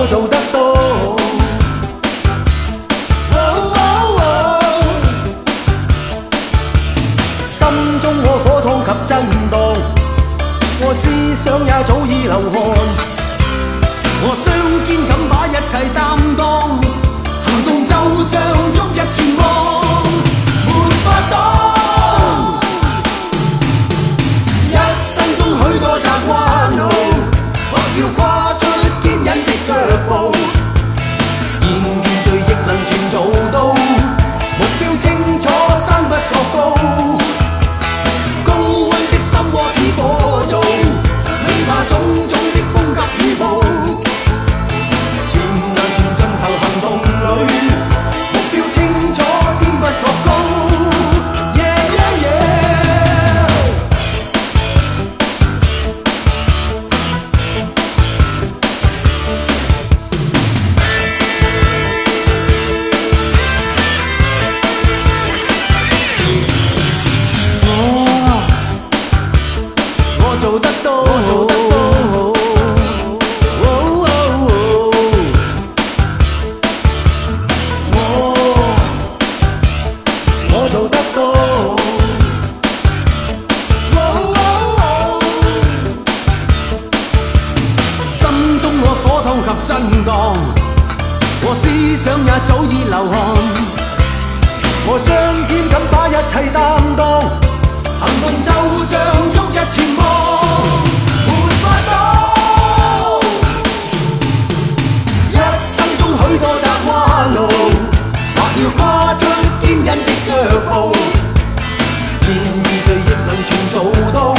我做得到，心中火，我思想也早已流汗，我双肩敢把一切担。我思想也早已流汗我双肩敢把一切担当行动就像旭日前望没法到一生中许多的弯路或要跨出坚忍的脚步然而谁亦能全做到